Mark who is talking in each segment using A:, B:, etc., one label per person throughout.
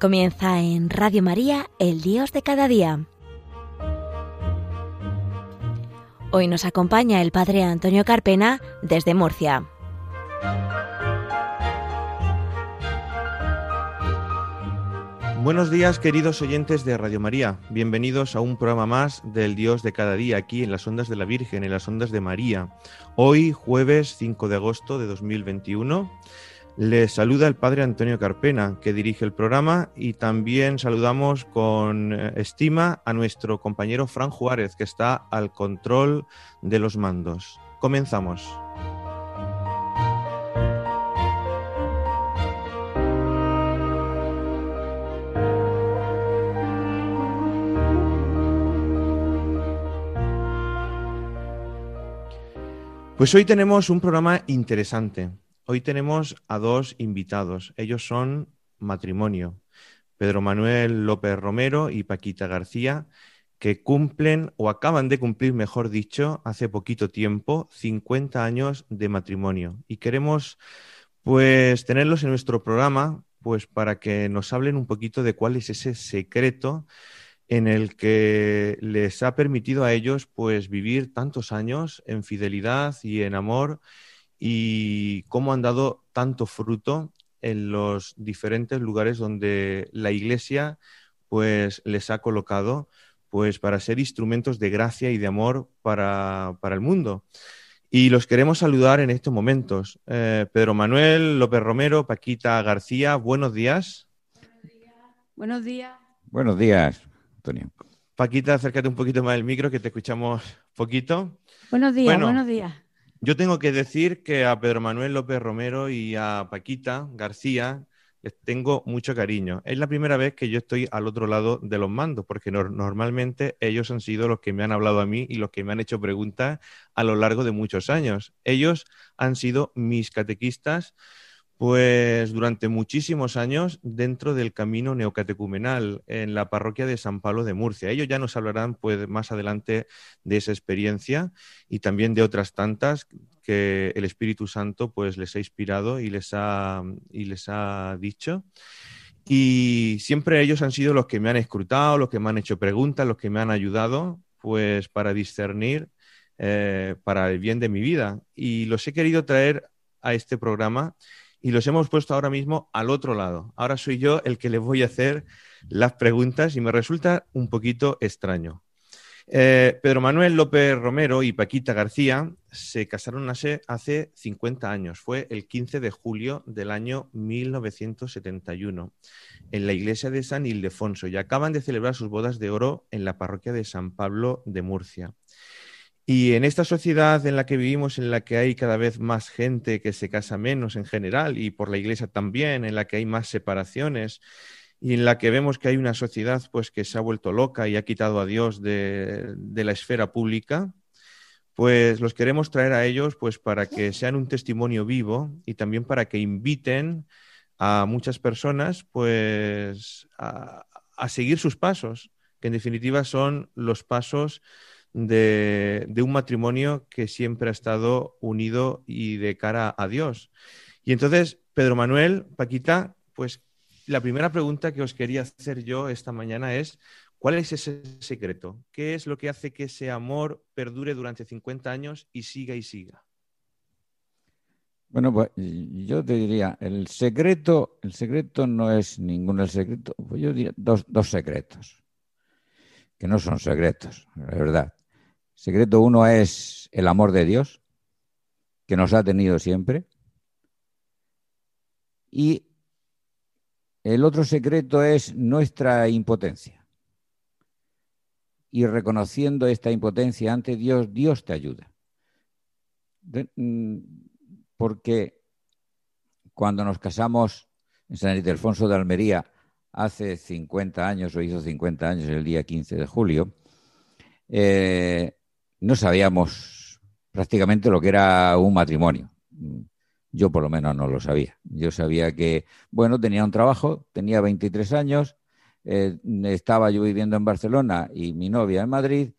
A: Comienza en Radio María, el Dios de cada día. Hoy nos acompaña el Padre Antonio Carpena desde Murcia.
B: Buenos días queridos oyentes de Radio María, bienvenidos a un programa más del Dios de cada día aquí en las ondas de la Virgen, en las ondas de María. Hoy jueves 5 de agosto de 2021 les saluda el padre Antonio Carpena, que dirige el programa, y también saludamos con eh, estima a nuestro compañero Fran Juárez, que está al control de los mandos. Comenzamos. Pues hoy tenemos un programa interesante. Hoy tenemos a dos invitados. Ellos son matrimonio. Pedro Manuel López Romero y Paquita García, que cumplen o acaban de cumplir, mejor dicho, hace poquito tiempo, 50 años de matrimonio. Y queremos pues tenerlos en nuestro programa pues para que nos hablen un poquito de cuál es ese secreto en el que les ha permitido a ellos pues vivir tantos años en fidelidad y en amor y cómo han dado tanto fruto en los diferentes lugares donde la Iglesia pues les ha colocado pues para ser instrumentos de gracia y de amor para, el mundo. Y los queremos saludar en estos momentos. Eh, Pedro Manuel, López Romero, Paquita García, buenos días.
C: Buenos días.
D: Buenos días, Antonio.
B: Paquita, acércate un poquito más del micro que te escuchamos poquito.
C: Buenos días, buenos días.
B: Yo tengo que decir que a Pedro Manuel López Romero y a Paquita García les tengo mucho cariño. Es la primera vez que yo estoy al otro lado de los mandos, porque normalmente ellos han sido los que me han hablado a mí y los que me han hecho preguntas a lo largo de muchos años. Ellos han sido mis catequistas pues durante muchísimos años dentro del camino neocatecumenal en la parroquia de San Pablo de Murcia. Ellos ya nos hablarán pues más adelante de esa experiencia y también de otras tantas que el Espíritu Santo pues les ha inspirado y les ha, y les ha dicho. Y siempre ellos han sido los que me han escrutado, los que me han hecho preguntas, los que me han ayudado pues para discernir eh, para el bien de mi vida. Y los he querido traer a este programa y los hemos puesto ahora mismo al otro lado. Ahora soy yo el que les voy a hacer las preguntas y me resulta un poquito extraño. Eh, Pedro Manuel López Romero y Paquita García se casaron hace, hace 50 años. Fue el 15 de julio del año 1971 en la iglesia de San Ildefonso y acaban de celebrar sus bodas de oro en la parroquia de San Pablo de Murcia. Y en esta sociedad en la que vivimos, en la que hay cada vez más gente que se casa menos en general y por la iglesia también, en la que hay más separaciones y en la que vemos que hay una sociedad pues que se ha vuelto loca y ha quitado a Dios de, la esfera pública, pues los queremos traer a ellos pues para que sean un testimonio vivo y también para que inviten a muchas personas pues a, a seguir sus pasos, que en definitiva son los pasos de, un matrimonio que siempre ha estado unido y de cara a Dios. Y entonces, Pedro Manuel, Paquita, pues la primera pregunta que os quería hacer yo esta mañana es, ¿cuál es ese secreto? ¿Qué es lo que hace que ese amor perdure durante 50 años y siga y siga?
D: Bueno, pues yo te diría, el secreto, el secreto no es ninguno el secreto, pues yo diría dos, dos secretos, que no son secretos, la verdad. Secreto uno es el amor de Dios, que nos ha tenido siempre. Y el otro secreto es nuestra impotencia. Y reconociendo esta impotencia ante Dios, Dios te ayuda. Mm, porque cuando nos casamos en San Ildefonso de Almería hace 50 años, o hizo 50 años el día 15 de julio, eh, no sabíamos prácticamente lo que era un matrimonio. Yo por lo menos no lo sabía. Yo sabía que, bueno, tenía un trabajo, tenía 23 años, eh, estaba yo viviendo en Barcelona y mi novia en Madrid,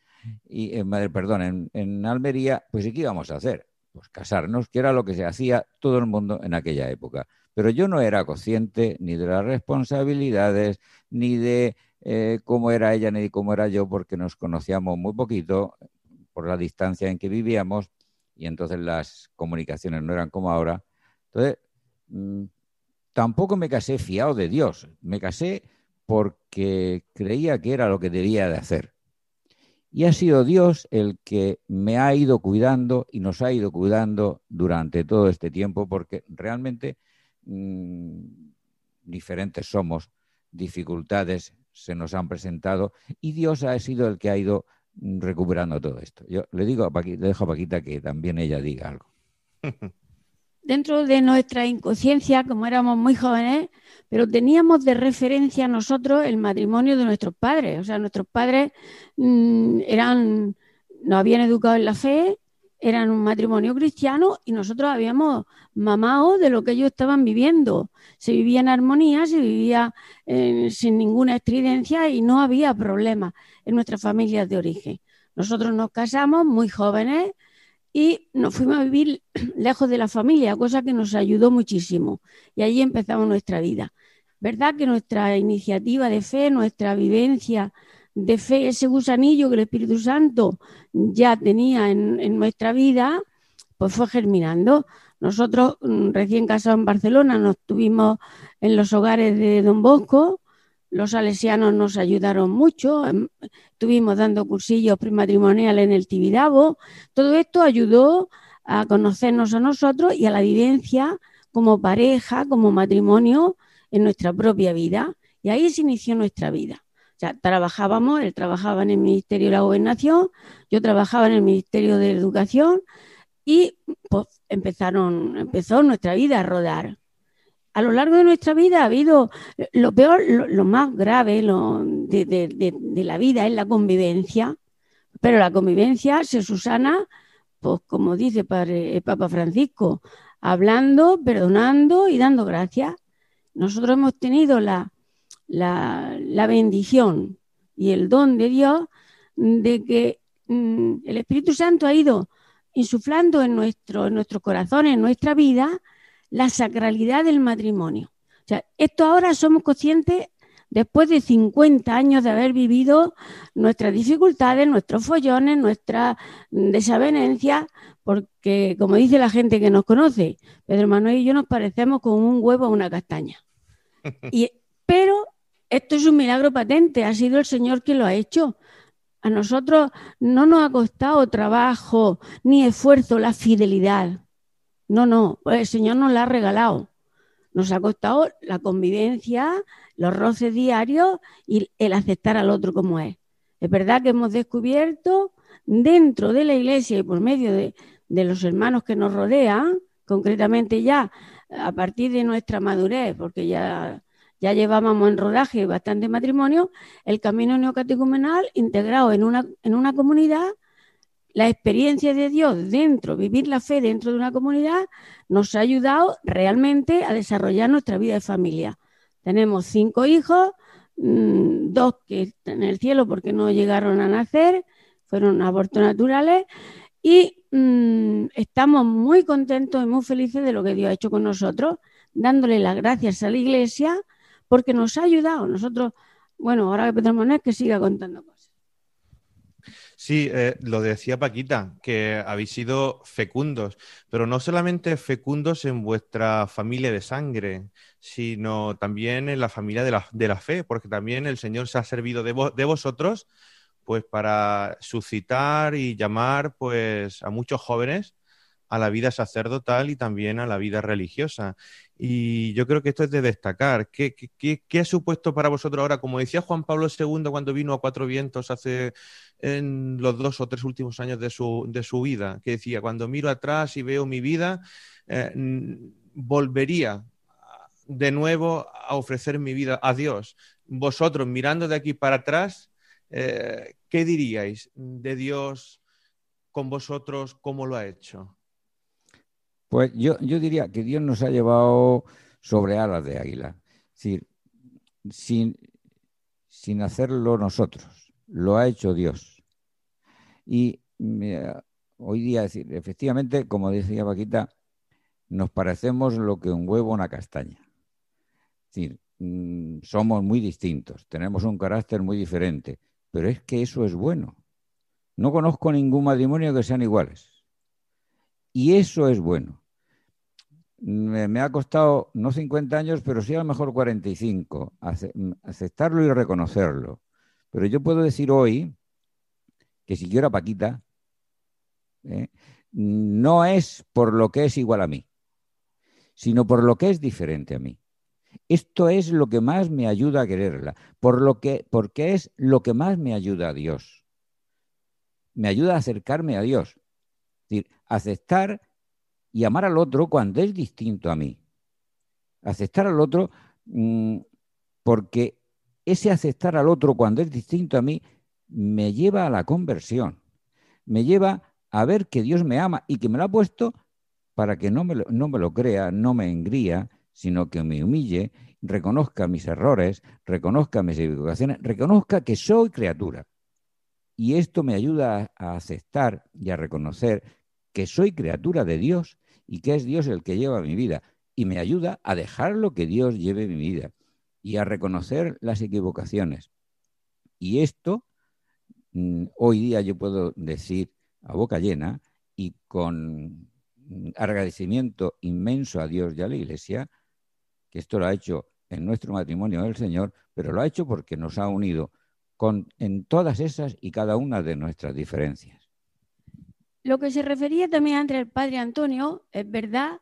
D: y en Madrid, perdón, en, en Almería, pues ¿y qué íbamos a hacer? Pues casarnos, que era lo que se hacía todo el mundo en aquella época. pero yo no era consciente ni de las responsabilidades, ni de eh, cómo era ella, ni de cómo era yo, porque nos conocíamos muy poquito por la distancia en que vivíamos y entonces las comunicaciones no eran como ahora. Entonces, mm, tampoco me casé fiado de Dios, me casé porque creía que era lo que debía de hacer. Y ha sido Dios el que me ha ido cuidando y nos ha ido cuidando durante todo este tiempo, porque realmente mm, diferentes somos, dificultades se nos han presentado y Dios ha sido el que ha ido recuperando todo esto. Yo le digo a Paquita, le dejo a Paquita que también ella diga algo.
C: Dentro de nuestra inconsciencia, como éramos muy jóvenes, pero teníamos de referencia nosotros el matrimonio de nuestros padres. O sea, nuestros padres mm, eran, nos habían educado en la fe, eran un matrimonio cristiano y nosotros habíamos mamado de lo que ellos estaban viviendo. Se vivía en armonía, se vivía eh, sin ninguna estridencia y no había problemas en nuestras familias de origen. Nosotros nos casamos muy jóvenes y nos fuimos a vivir lejos de la familia, cosa que nos ayudó muchísimo. Y allí empezamos nuestra vida. ¿Verdad que nuestra iniciativa de fe, nuestra vivencia de fe, ese gusanillo que el Espíritu Santo ya tenía en, nuestra vida, pues fue germinando. Nosotros, mm, recién casados en Barcelona, nos tuvimos en los hogares de Don Bosco, los salesianos nos ayudaron mucho, em, estuvimos dando cursillos prematrimoniales en el Tibidabo. Todo esto ayudó a conocernos a nosotros y a la vivencia como pareja, como matrimonio en nuestra propia vida. Y ahí se inició nuestra vida. Sea, trabajábamos, él trabajaba en el Ministerio de la Gobernación, yo trabajaba en el Ministerio de Educación y pues empezaron, empezó nuestra vida a rodar. A lo largo de nuestra vida ha habido lo peor, lo, más grave de, la vida es la convivencia, pero la convivencia se susana, pues como dice el Papa Francisco, hablando, perdonando y dando gracias nosotros hemos tenido la, la, bendición y el don de Dios de que mm, el Espíritu Santo ha ido insuflando en nuestro, en nuestro corazón, en nuestra vida, la sacralidad del matrimonio. O sea, esto ahora somos conscientes después de 50 años de haber vivido nuestras dificultades, nuestros follones, nuestra desavenencias, porque como dice la gente que nos conoce, Pedro Manuel y yo nos parecemos como un huevo a una castaña. Y, pero esto es un milagro patente, ha sido el Señor quien lo ha hecho. A nosotros no nos ha costado trabajo ni esfuerzo la fidelidad. No, no, el Señor nos la ha regalado. Nos ha costado la convivencia, los roces diarios y el aceptar al otro como es. Es verdad que hemos descubierto dentro de la iglesia y por medio de, los hermanos que nos rodean, concretamente ya a partir de nuestra madurez, porque ya, ya llevábamos en rodaje bastante matrimonio, el camino neocatecumenal integrado en una, en una comunidad, la experiencia de Dios dentro, vivir la fe dentro de una comunidad, nos ha ayudado realmente a desarrollar nuestra vida de familia. Tenemos cinco hijos, mm, dos que están en el cielo porque no llegaron a nacer, fueron abortos naturales, y mm, estamos muy contentos y muy felices de lo que Dios ha hecho con nosotros, dándole las gracias a la Iglesia porque nos ha ayudado. Nosotros, bueno, ahora que Pedro Monet que siga contando cosas.
B: Sí, eh, lo decía Paquita, que habéis sido fecundos, pero no solamente fecundos en vuestra familia de sangre, sino también en la familia de la, de la fe, porque también el Señor se ha servido de, de vosotros pues para suscitar y llamar pues a muchos jóvenes a la vida sacerdotal y también a la vida religiosa. Y yo creo que esto es de destacar. ¿Qué, qué, ha supuesto para vosotros ahora? Como decía Juan Pablo II cuando vino a Cuatro Vientos hace en los dos o tres últimos años de su, de su vida, que decía, cuando miro atrás y veo mi vida, eh, volvería de nuevo a ofrecer mi vida a Dios. Vosotros mirando de aquí para atrás, eh, ¿qué diríais de Dios con vosotros? ¿Cómo lo ha hecho?
D: Pues yo, diría que Dios nos ha llevado sobre alas de águila. Es decir, sin, sin hacerlo nosotros, lo ha hecho Dios. Y hoy día, decir, efectivamente, como decía Paquita, nos parecemos lo que un huevo una castaña. Es decir, mm, somos muy distintos, tenemos un carácter muy diferente, pero es que eso es bueno. No conozco ningún matrimonio que sean iguales. Y eso es bueno. Me, ha costado no 50 años, pero sí a lo mejor 45, aceptarlo y reconocerlo. Pero yo puedo decir hoy que si yo era Paquita, ¿eh? no es por lo que es igual a mí, sino por lo que es diferente a mí. Esto es lo que más me ayuda a quererla, por lo que, porque es lo que más me ayuda a Dios. Me ayuda a acercarme a Dios. Es decir, aceptar y amar al otro cuando es distinto a mí. Aceptar al otro mm, porque ese aceptar al otro cuando es distinto a mí me lleva a la conversión, me lleva a ver que Dios me ama y que me lo ha puesto para que no me lo, no me lo crea, no me engría, sino que me humille, reconozca mis errores, reconozca mis equivocaciones, reconozca que soy criatura. Y esto me ayuda a aceptar y a reconocer que soy criatura de Dios y que es Dios el que lleva mi vida. Y me ayuda a dejar lo que Dios lleve mi vida y a reconocer las equivocaciones. Y esto, mm, hoy día yo puedo decir a boca llena y con agradecimiento inmenso a Dios y a la Iglesia, que esto lo ha hecho en nuestro matrimonio del Señor, pero lo ha hecho porque nos ha unido con, en todas esas y cada una de nuestras diferencias.
C: Lo que se refería también entre el padre Antonio, es verdad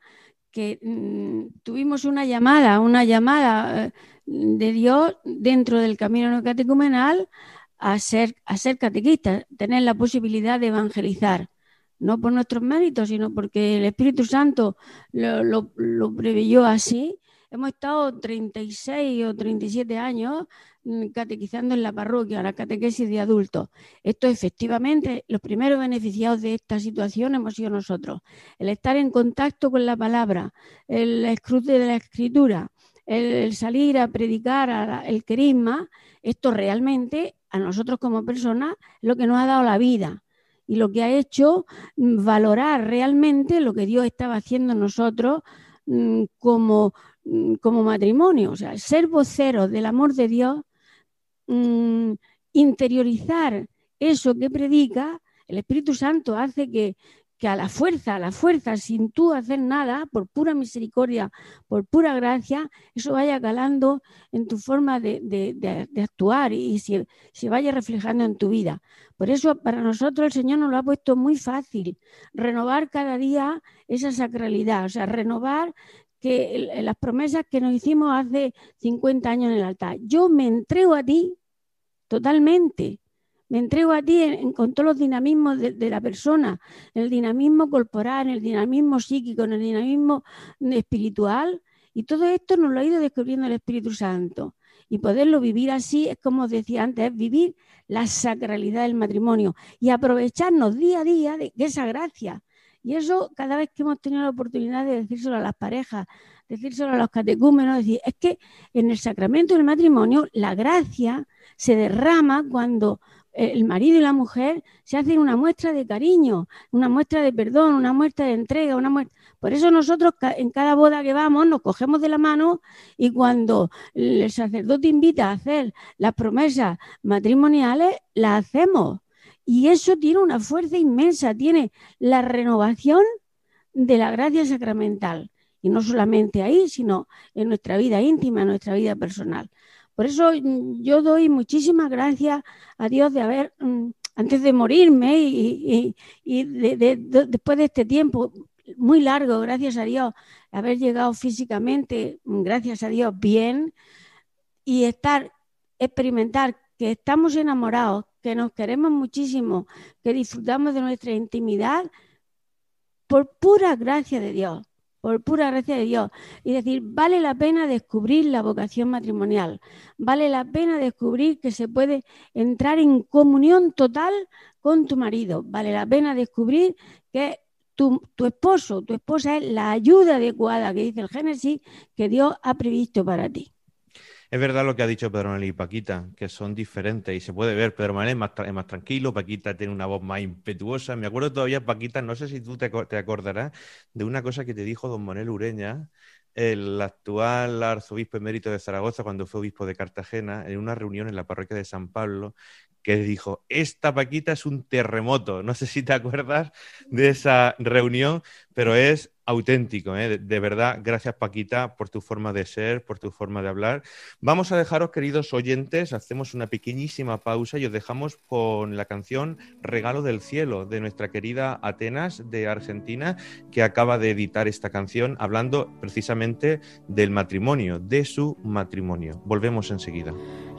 C: que mm, tuvimos una llamada, una llamada eh, de Dios dentro del camino catecumenal a ser, a ser catequistas, tener la posibilidad de evangelizar, no por nuestros méritos, sino porque el Espíritu Santo lo, lo, así. Hemos estado 36 o 37 años catequizando en la parroquia, la catequesis de adultos. Esto efectivamente, los primeros beneficiados de esta situación hemos sido nosotros. El estar en contacto con la palabra, el escrute de la escritura, el, salir a predicar el querisma, esto realmente a nosotros como personas es lo que nos ha dado la vida y lo que ha hecho mm, valorar realmente lo que Dios estaba haciendo en nosotros mm, como, mm, como matrimonio. O sea, ser voceros del amor de Dios, interiorizar eso que predica, el Espíritu Santo hace que, que a la fuerza, a la fuerza, sin tú hacer nada, por pura misericordia, por pura gracia, eso vaya calando en tu forma de, actuar y se, vaya reflejando en tu vida. Por eso para nosotros el Señor nos lo ha puesto muy fácil, renovar cada día esa sacralidad, o sea, renovar que las promesas que nos hicimos hace 50 años en el altar. Yo me entrego a ti totalmente me entrego a ti con todos los dinamismos de, la persona, el dinamismo corporal, el dinamismo psíquico, el dinamismo espiritual. Y todo esto nos lo ha ido descubriendo el Espíritu Santo. Y poderlo vivir así es como os decía antes, es vivir la sacralidad del matrimonio y aprovecharnos día a día de, de esa gracia. Y eso cada vez que hemos tenido la oportunidad de decírselo a las parejas, decírselo a los catecúmenos, decir, es que en el sacramento del matrimonio la gracia se derrama cuando el marido y la mujer se hacen una muestra de cariño, una muestra de perdón, una muestra de entrega, una muestra... Por eso nosotros en cada boda que vamos nos cogemos de la mano y cuando el sacerdote invita a hacer las promesas matrimoniales, las hacemos. Y eso tiene una fuerza inmensa, tiene la renovación de la gracia sacramental. Y no solamente ahí, sino en nuestra vida íntima, en nuestra vida personal. Por eso mm, yo doy muchísimas gracias a Dios de haber, mm, antes de morirme y, después de este tiempo muy largo, gracias a Dios, haber llegado físicamente, mm, gracias a Dios, bien, y estar, experimentar que estamos enamorados, que nos queremos muchísimo, que disfrutamos de nuestra intimidad, por pura gracia de Dios por pura gracia de Dios. Y decir, vale la pena descubrir la vocación matrimonial, vale la pena descubrir que se puede entrar en comunión total con tu marido, vale la pena descubrir que tu, tu esposo, tu esposa es la ayuda adecuada que dice el Génesis que Dios ha previsto para ti.
B: Es verdad lo que ha dicho Pedro Manuel y Paquita, que son diferentes y se puede ver. Pedro Manuel es más, tranquilo, Paquita tiene una voz más impetuosa. Me acuerdo todavía, Paquita, no sé si tú te, te acordarás de una cosa que te dijo don Manuel Ureña, el actual arzobispo emérito de Zaragoza, cuando fue obispo de Cartagena, en una reunión en la parroquia de San Pablo, que dijo, esta Paquita es un terremoto. No sé si te acuerdas de esa reunión, pero es auténtico, ¿eh? de, verdad, gracias Paquita por tu forma de ser, por tu forma de hablar. Vamos a dejaros, queridos oyentes, hacemos una pequeñísima pausa y os dejamos con la canción Regalo del Cielo de nuestra querida Atenas de Argentina, que acaba de editar esta canción hablando precisamente del matrimonio, de su matrimonio. Volvemos enseguida.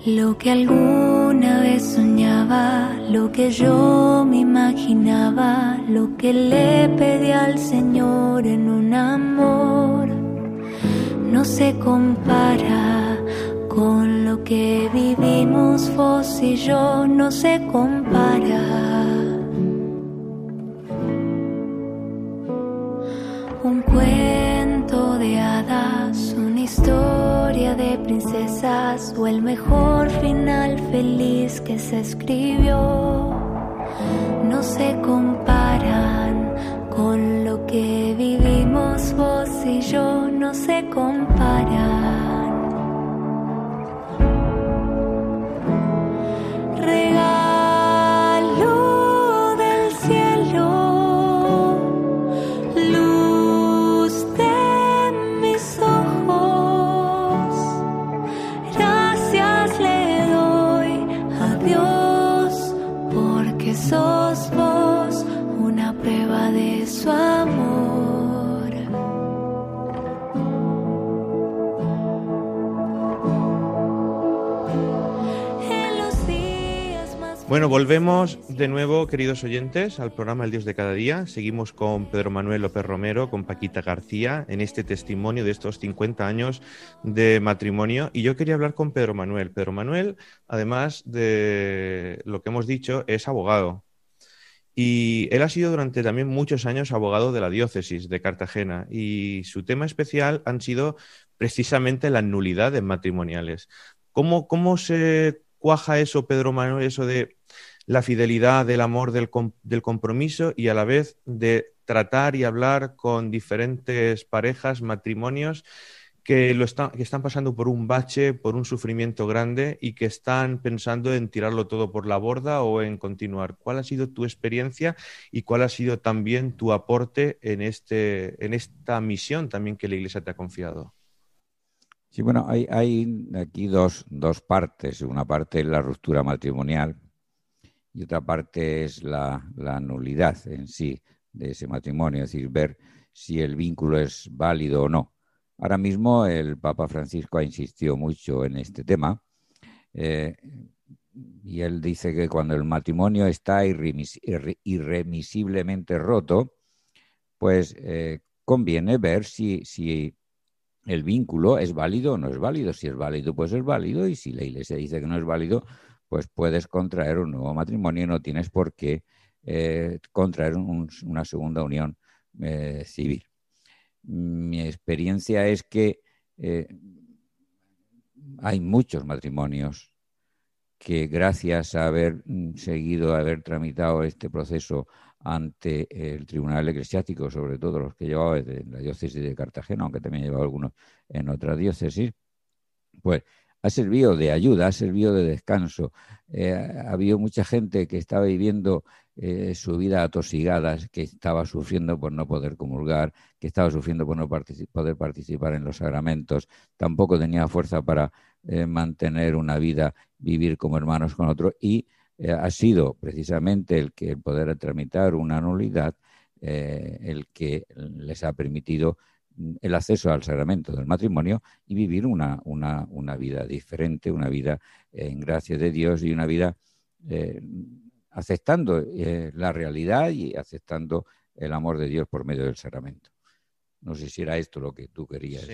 E: Lo que alguna vez lo que yo me imaginaba, lo que le pedí al Señor en un amor, no se compara con lo que vivimos vos y yo, no se compara. Princesas o el mejor final feliz que se escribió, no se comparan con lo que vivimos vos y yo, no se comparan.
B: so Bueno, volvemos de nuevo, queridos oyentes, al programa El Dios de cada día. Seguimos con Pedro Manuel López Romero, con Paquita García, en este testimonio de estos 50 años de matrimonio. Y yo quería hablar con Pedro Manuel. Pedro Manuel, además de lo que hemos dicho, es abogado. Y él ha sido durante también muchos años abogado de la diócesis de Cartagena. Y su tema especial han sido precisamente las nulidades matrimoniales. ¿Cómo, cómo se cuaja eso, Pedro Manuel, eso de la fidelidad, del amor, del, compromiso y a la vez de tratar y hablar con diferentes parejas, matrimonios que, lo que están pasando por un bache, por un sufrimiento grande y que están pensando en tirarlo todo por la borda o en continuar. ¿Cuál ha sido tu experiencia y cuál ha sido también tu aporte en, este, en esta misión también que la Iglesia te ha confiado?
D: Sí, bueno, hay, hay aquí dos, dos partes. Una parte es la ruptura matrimonial y otra parte es la, nulidad en sí de ese matrimonio, es decir, ver si el vínculo es válido o no. Ahora mismo el Papa Francisco ha insistido mucho en este tema eh, y él dice que cuando el matrimonio está irremisiblemente roto, pues eh, conviene ver si, si el vínculo es válido o no es válido. Si es válido, pues es válido y si la Iglesia dice que no es válido, pues puedes contraer un nuevo matrimonio y no tienes por qué eh, contraer una segunda unión eh, civil. Mi experiencia es que eh, hay muchos matrimonios que gracias a haber mm, seguido, a haber tramitado este proceso ante el Tribunal Eclesiástico, sobre todo los que llevaba desde la diócesis de Cartagena, aunque también llevaba algunos en otras diócesis, pues ha servido de ayuda, ha servido de descanso. Eh, ha habido mucha gente que estaba viviendo eh, su vida atosigada, que estaba sufriendo por no poder comulgar, que estaba sufriendo por no poder participar en los sacramentos, tampoco tenía fuerza para eh, mantener una vida, vivir como hermanos con otros y ha sido precisamente el que el poder tramitar una nulidad el que les ha permitido el acceso al sacramento del matrimonio y vivir una, una, una vida diferente, una vida en gracia de Dios y una vida eh, aceptando eh, la realidad y aceptando el amor de Dios por medio del sacramento. No sé si era esto lo que tú querías.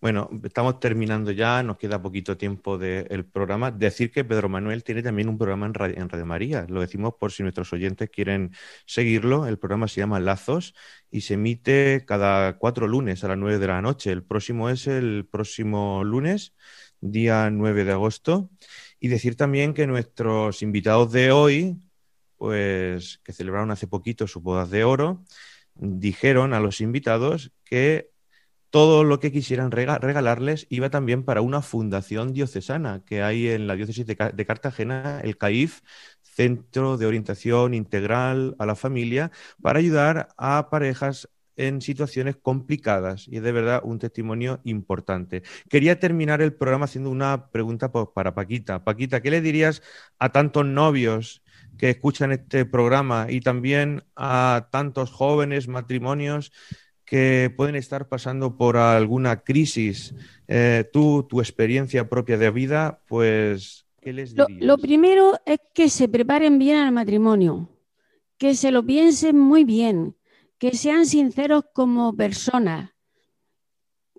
B: Bueno, estamos terminando ya, nos queda poquito tiempo del programa. Decir que Pedro Manuel tiene también un programa en Radio, María. Lo decimos por si nuestros oyentes quieren seguirlo. El programa se llama Lazos y se emite cada cuatro lunes a las nueve de la noche. El próximo es el próximo lunes día 9 de agosto. Y decir también que nuestros invitados de hoy, pues que celebraron hace poquito sus bodas de oro, dijeron a los invitados que todo lo que quisieran regalarles iba también para una fundación diocesana que hay en la diócesis de, Cartagena, el CAIF, Centro de Orientación Integral a la Familia, para ayudar a parejas en situaciones complicadas y es de verdad un testimonio importante. Quería terminar el programa haciendo una pregunta para Paquita. Paquita, ¿qué le dirías a tantos novios que escuchan este programa y también a tantos jóvenes matrimonios que pueden estar pasando por alguna crisis? Eh, tú, tu experiencia propia de vida, pues, ¿qué les dirías?
C: lo primero es que se preparen bien al matrimonio, que se lo piensen muy bien, que sean sinceros como personas,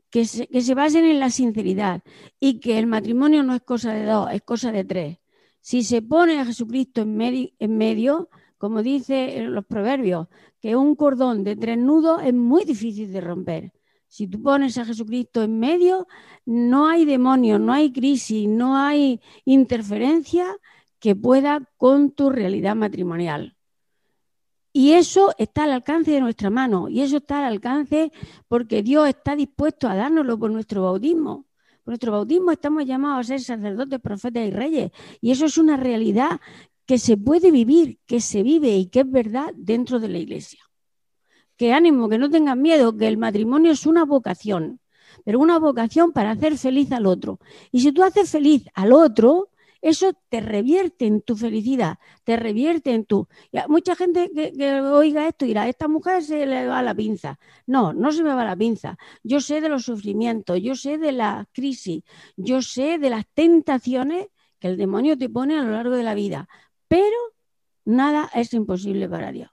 C: que se, basen en la sinceridad y que el matrimonio no es cosa de dos, es cosa de tres. Si se pone a Jesucristo en, en medio, como dice los proverbios, que un cordón de tres nudos es muy difícil de romper. Si tú pones a Jesucristo en medio, no hay demonio, no hay crisis, no hay interferencia que pueda con tu realidad matrimonial. Y eso está al alcance de nuestra mano, y eso está al alcance porque Dios está dispuesto a dárnoslo por nuestro bautismo. Nuestro bautismo estamos llamados a ser sacerdotes, profetas y reyes, y eso es una realidad que se puede vivir, que se vive y que es verdad dentro de la iglesia. Que ánimo, que no tengan miedo, que el matrimonio es una vocación, pero una vocación para hacer feliz al otro. Y si tú haces feliz al otro, eso te revierte en tu felicidad, te revierte en tu... mucha gente que, oiga esto dirá, esta mujer se le va la pinza. No, no se me va la pinza. Yo sé de los sufrimientos, yo sé de la crisis, yo sé de las tentaciones que el demonio te pone a lo largo de la vida, pero nada es imposible para Dios.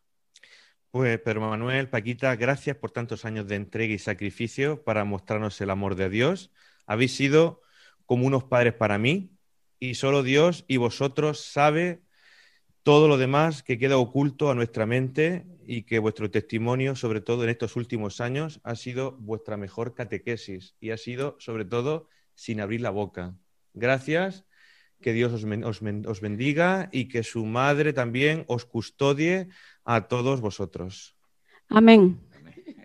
B: Pues Pedro Manuel, Paquita, gracias por tantos años de entrega y sacrificio para mostrarnos el amor de Dios. Habéis sido como unos padres para mí, y solo Dios y vosotros sabe todo lo demás que queda oculto a nuestra mente y que vuestro testimonio, sobre todo en estos últimos años, ha sido vuestra mejor catequesis y ha sido, sobre todo, sin abrir la boca. Gracias, que Dios os, os bendiga y que su madre también os custodie a todos vosotros.
C: Amén.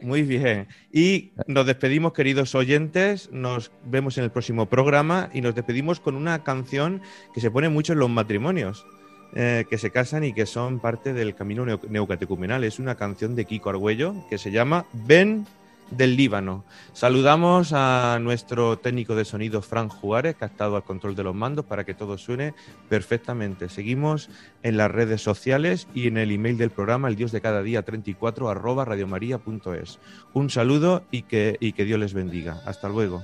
B: Muy bien. Y nos despedimos, queridos oyentes. Nos vemos en el próximo programa y nos despedimos con una canción que se pone mucho en los matrimonios. Eh, que se casan y que son parte del camino neocatecumenal. Es una canción de Kiko Argüello que se llama Ven del Líbano. Saludamos a nuestro técnico de sonido, Fran Juárez, que ha estado al control de los mandos para que todo suene perfectamente. Seguimos en las redes sociales y en el email del programa, el Dios de cada día 34 arroba radiomaria.es. Un saludo y que, y que Dios les bendiga. Hasta luego.